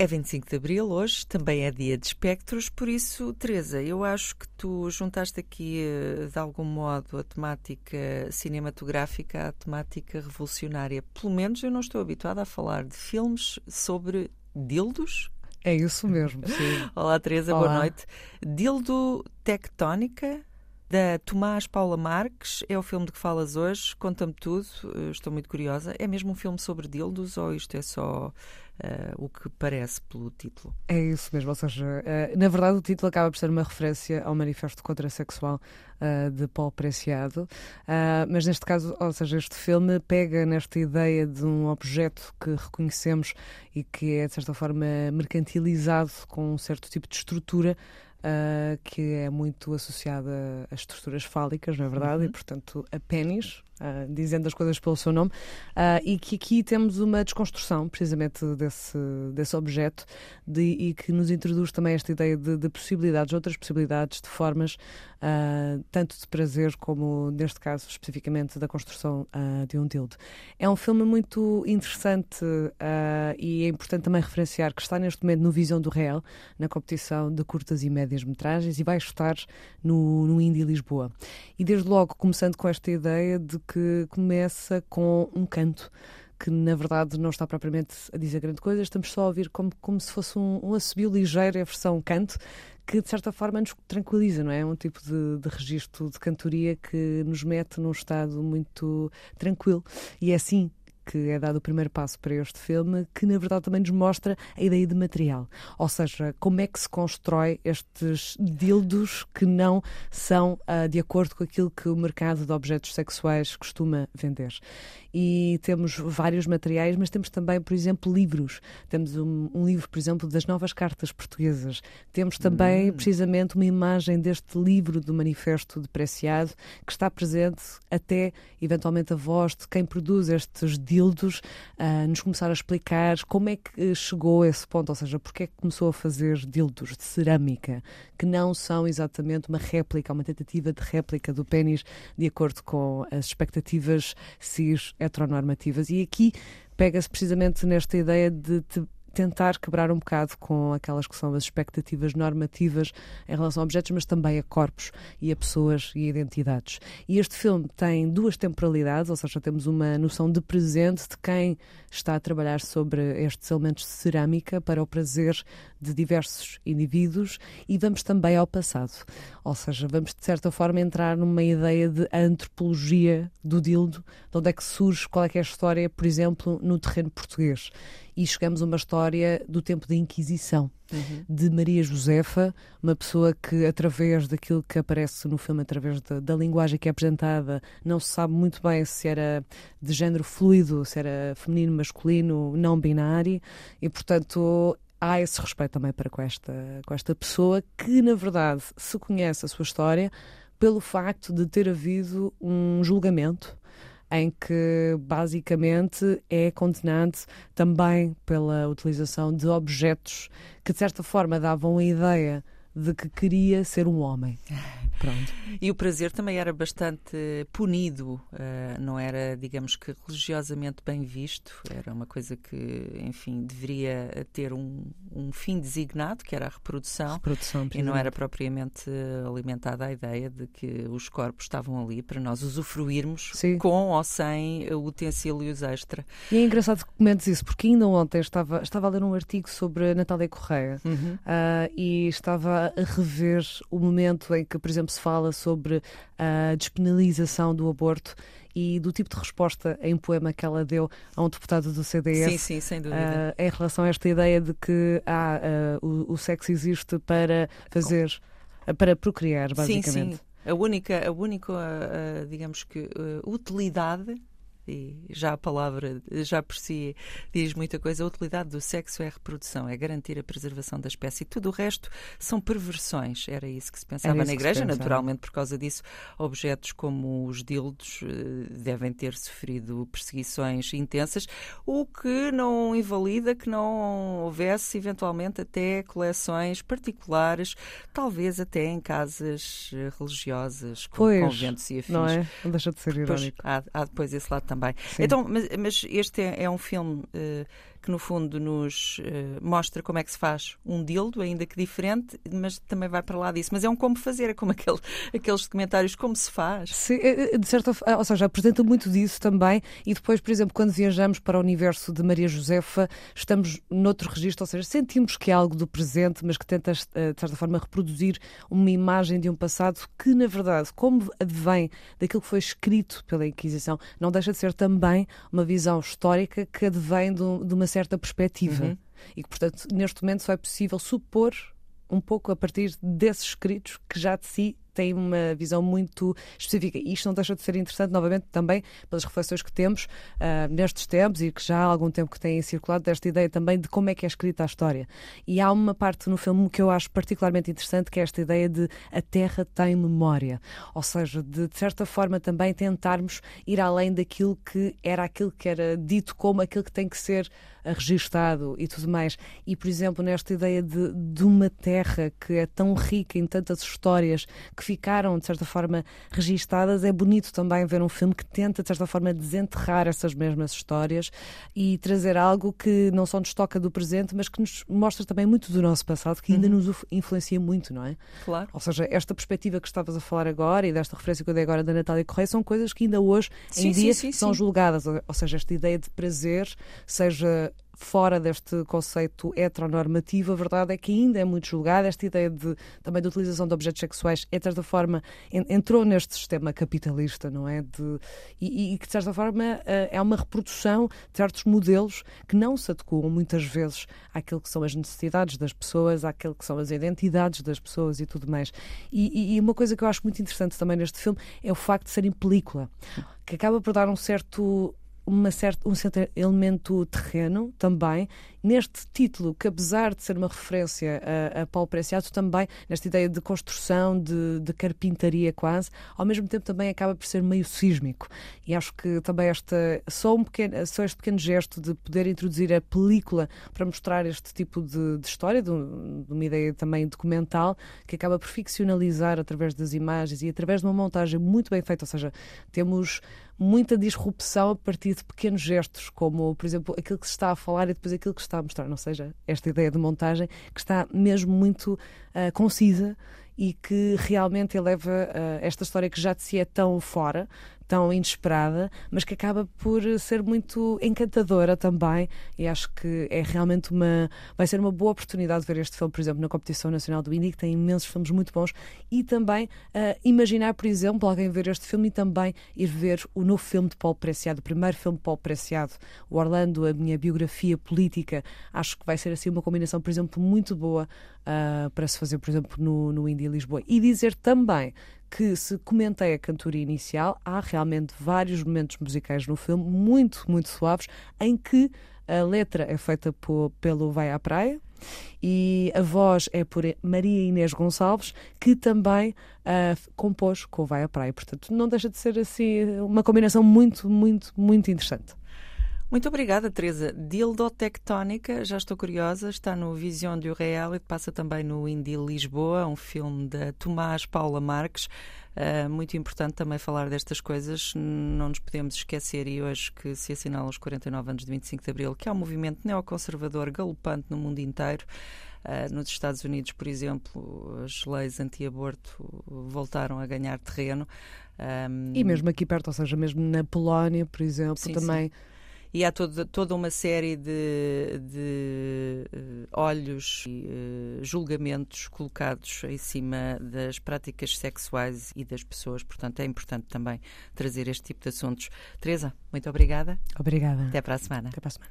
É 25 de Abril hoje, também é dia de espectros, por isso, Teresa, eu acho que tu juntaste aqui, eh, de algum modo, a temática cinematográfica à temática revolucionária. Pelo menos eu não estou habituada a falar de filmes sobre dildos. É isso mesmo, sim. Olá, Teresa, Olá. boa noite. Dildo Tectónica, da Tomás Paula Marques. É o filme de que falas hoje. Conta-me tudo, eh, estou muito curiosa. É mesmo um filme sobre dildos ou isto é só Uh, o que parece pelo título. É isso mesmo, ou seja, uh, na verdade o título acaba por ser uma referência ao Manifesto Contrasexual uh, de Paul Preciado, mas neste caso, ou seja, este filme pega nesta ideia de um objeto que reconhecemos e que é de certa forma mercantilizado com um certo tipo de estrutura Uh, que é muito associada às estruturas fálicas, não é verdade? Uhum. E, portanto, a pênis, uh, dizendo as coisas pelo seu nome, uh, e que aqui temos uma desconstrução, precisamente, desse, desse objeto, de, e que nos introduz também esta ideia de, de possibilidades, outras possibilidades, de formas, tanto de prazer como, neste caso, especificamente, da construção de um dildo. É um filme muito interessante e é importante também referenciar que está neste momento no Visão do Real, na competição de curtas e médias metragens, e vai estar no, no Indie Lisboa. E desde logo, começando com esta ideia de que começa com um canto que na verdade não está propriamente a dizer grande coisa, estamos só a ouvir como, como se fosse um, um assobio ligeiro, a versão canto, que de certa forma nos tranquiliza, não é? É um tipo de, de registro de cantoria que nos mete num estado muito tranquilo. E é assim que é dado o primeiro passo para este filme, que na verdade também nos mostra a ideia de material. Ou seja, como é que se constrói estes dildos que não são uh, de acordo com aquilo que o mercado de objetos sexuais costuma vender. E temos vários materiais, mas temos também, por exemplo, livros. Temos um, um livro, por exemplo, das novas cartas portuguesas. Temos também, hum. precisamente, uma imagem deste livro do Manifesto de Preciado, que está presente até, eventualmente, a voz de quem produz estes dildos uh, nos começar a explicar como é que chegou a esse ponto, ou seja, porque é que começou a fazer dildos de cerâmica, que não são exatamente uma réplica, uma tentativa de réplica do pênis, de acordo com as expectativas cis heteronormativas. E aqui pega-se precisamente nesta ideia de tentar quebrar um bocado com aquelas que são as expectativas normativas em relação a objetos, mas também a corpos e a pessoas e a identidades. E este filme tem duas temporalidades, ou seja, temos uma noção de presente de quem está a trabalhar sobre estes elementos de cerâmica para o prazer de diversos indivíduos e vamos também ao passado. Ou seja, vamos de certa forma entrar numa ideia de antropologia do dildo, de onde é que surge, qual é que é a história, por exemplo, no terreno português e chegamos a uma história do tempo da Inquisição. Uhum. De Maria Josefa, uma pessoa que, através daquilo que aparece no filme, através da, da, linguagem que é apresentada, não se sabe muito bem se era de género fluido, se era feminino, masculino, não binário, e portanto há esse respeito também para com esta, com esta pessoa que, na verdade, se conhece a sua história pelo facto de ter havido um julgamento em que basicamente é condenado também pela utilização de objetos que de certa forma davam a ideia de que queria ser um homem. Pronto. E o prazer também era bastante punido, uh, não era, digamos que, religiosamente bem visto, era uma coisa que, enfim, deveria ter um, um fim designado, que era a reprodução, reprodução e não era propriamente alimentada a ideia de que os corpos estavam ali para nós usufruirmos Sim. com ou sem utensílios extra. E é engraçado que comentes isso, porque ainda ontem estava, estava a ler um artigo sobre a Natália Correia uhum. uh, e estava a rever o momento em que, por exemplo, se fala sobre a despenalização do aborto e do tipo de resposta em poema que ela deu a um deputado do CDS. Sim, sim, sem dúvida. Uh, em relação a esta ideia de que ah, uh, o, o, sexo existe para fazer, uh, para procriar, basicamente. Sim, sim. A única, a única digamos que, utilidade e já a palavra, já por si, diz muita coisa. A utilidade do sexo é a reprodução, é garantir a preservação da espécie. Tudo o resto são perversões. Era isso que se pensava na Igreja. Naturalmente, por causa disso, objetos como os dildos eh, devem ter sofrido perseguições intensas, o que não invalida que não houvesse, eventualmente, até coleções particulares, talvez até em casas eh, religiosas, como pois, conventos e afins. Não é? Não deixa de ser irónico. Depois, há, há depois esse lado também. Sim. Então, mas, mas, este é, é um filme uh, que no fundo nos uh, mostra como é que se faz um dildo, ainda que diferente, mas também vai para lá disso. Mas é um como fazer, é como aquele, aqueles documentários como se faz. Sim, é, é, de certa ou seja, apresenta muito disso também. E depois, por exemplo, quando viajamos para o universo de Maria Josefa, estamos noutro registro, ou seja, sentimos que é algo do presente, mas que tenta, eh, de certa forma, reproduzir uma imagem de um passado que, na verdade, como advém daquilo que foi escrito pela Inquisição, não deixa de ser também uma visão histórica que advém de, uma certa perspectiva. Uhum. E que, portanto, neste momento só é possível supor um pouco a partir desses escritos que já de si têm uma visão muito específica. E isto não deixa de ser interessante, novamente, também pelas reflexões que temos uh, nestes tempos e que já há algum tempo que têm circulado, desta ideia também de como é que é escrita a história. E há uma parte no filme que eu acho particularmente interessante, que é esta ideia de a Terra tem memória. Ou seja, de, de certa forma também tentarmos ir além daquilo que era aquilo que era dito como aquilo que tem que ser registado e tudo mais. E, por exemplo, nesta ideia de, de uma terra que é tão rica em tantas histórias que ficaram, de certa forma, registadas, é bonito também ver um filme que tenta, de certa forma, desenterrar essas mesmas histórias e trazer algo que não só nos toca do presente, mas que nos mostra também muito do nosso passado, que ainda uhum. nos influencia muito, não é? Claro. Ou seja, esta perspectiva que estavas a falar agora e desta referência que eu dei agora da Natália Correia são coisas que ainda hoje, sim, em sim, dia, sim, são julgadas. Ou seja, esta ideia de prazer, seja fora deste conceito heteronormativo, a verdade é que ainda é muito julgada. Esta ideia de, também da utilização de objetos sexuais, é, de certa forma, entrou neste sistema capitalista, não é? De, e, e que, de certa forma, eh, é uma reprodução de certos modelos que não se adequam muitas vezes àquilo que são as necessidades das pessoas, àquilo que são as identidades das pessoas e tudo mais. E, e uma coisa que eu acho muito interessante também neste filme é o facto de ser em película que acaba por dar um certo uma certa, um certo elemento terreno também, neste título, que apesar de ser uma referência a, a Paulo Preciado, também nesta ideia de construção, de, de, carpintaria quase, ao mesmo tempo também acaba por ser meio sísmico. E acho que também esta, só, um pequeno, só este pequeno gesto de poder introduzir a película para mostrar este tipo de, de história, de, de, uma ideia também documental, que acaba por ficcionalizar através das imagens e através de uma montagem muito bem feita, ou seja, temos muita disrupção a partir de pequenos gestos, como, por exemplo, aquilo que se está a falar e depois aquilo que se está a mostrar. Ou seja, esta ideia de montagem que está mesmo muito uh, concisa e que realmente eleva uh, esta história que já de si é tão fora, tão inesperada, mas que acaba por ser muito encantadora também. E acho que é realmente uma. Vai ser uma boa oportunidade de ver este filme, por exemplo, na Competição Nacional do Indie, que tem imensos filmes muito bons. E também uh, imaginar, por exemplo, alguém ver este filme e também ir ver o novo filme de Paulo Preciado, o primeiro filme de Paulo Preciado, o Orlando, a minha biografia política. Acho que vai ser assim uma combinação, por exemplo, muito boa uh, para se fazer, por exemplo, no, no Indie Lisboa. E dizer também que se comentei a cantora inicial, há realmente vários momentos musicais no filme, muito, muito suaves, em que a letra é feita por, pelo Vai à Praia e a voz é por Maria Inês Gonçalves, que também uh, compôs com o Vai à Praia. Portanto, não deixa de ser assim uma combinação muito, muito, muito interessante. Muito obrigada, Teresa. Dildotectónica, já estou curiosa, está no Vision do Real e passa também no Indie Lisboa, um filme de Tomás Paula Marques. Uh, muito importante também falar destas coisas. Não nos podemos esquecer, e hoje que se assinalam os 49 anos de 25 de Abril, que há um movimento neoconservador galopante no mundo inteiro. Uh, nos Estados Unidos, por exemplo, as leis anti-aborto voltaram a ganhar terreno. Um... E mesmo aqui perto, ou seja, mesmo na Polónia, por exemplo, sim, também. Sim e há toda, toda uma série de, de uh, olhos e uh, julgamentos colocados em cima das práticas sexuais e das pessoas. Portanto, é importante também trazer este tipo de assuntos. Teresa, muito obrigada. Obrigada. Até para a semana. Até para a semana.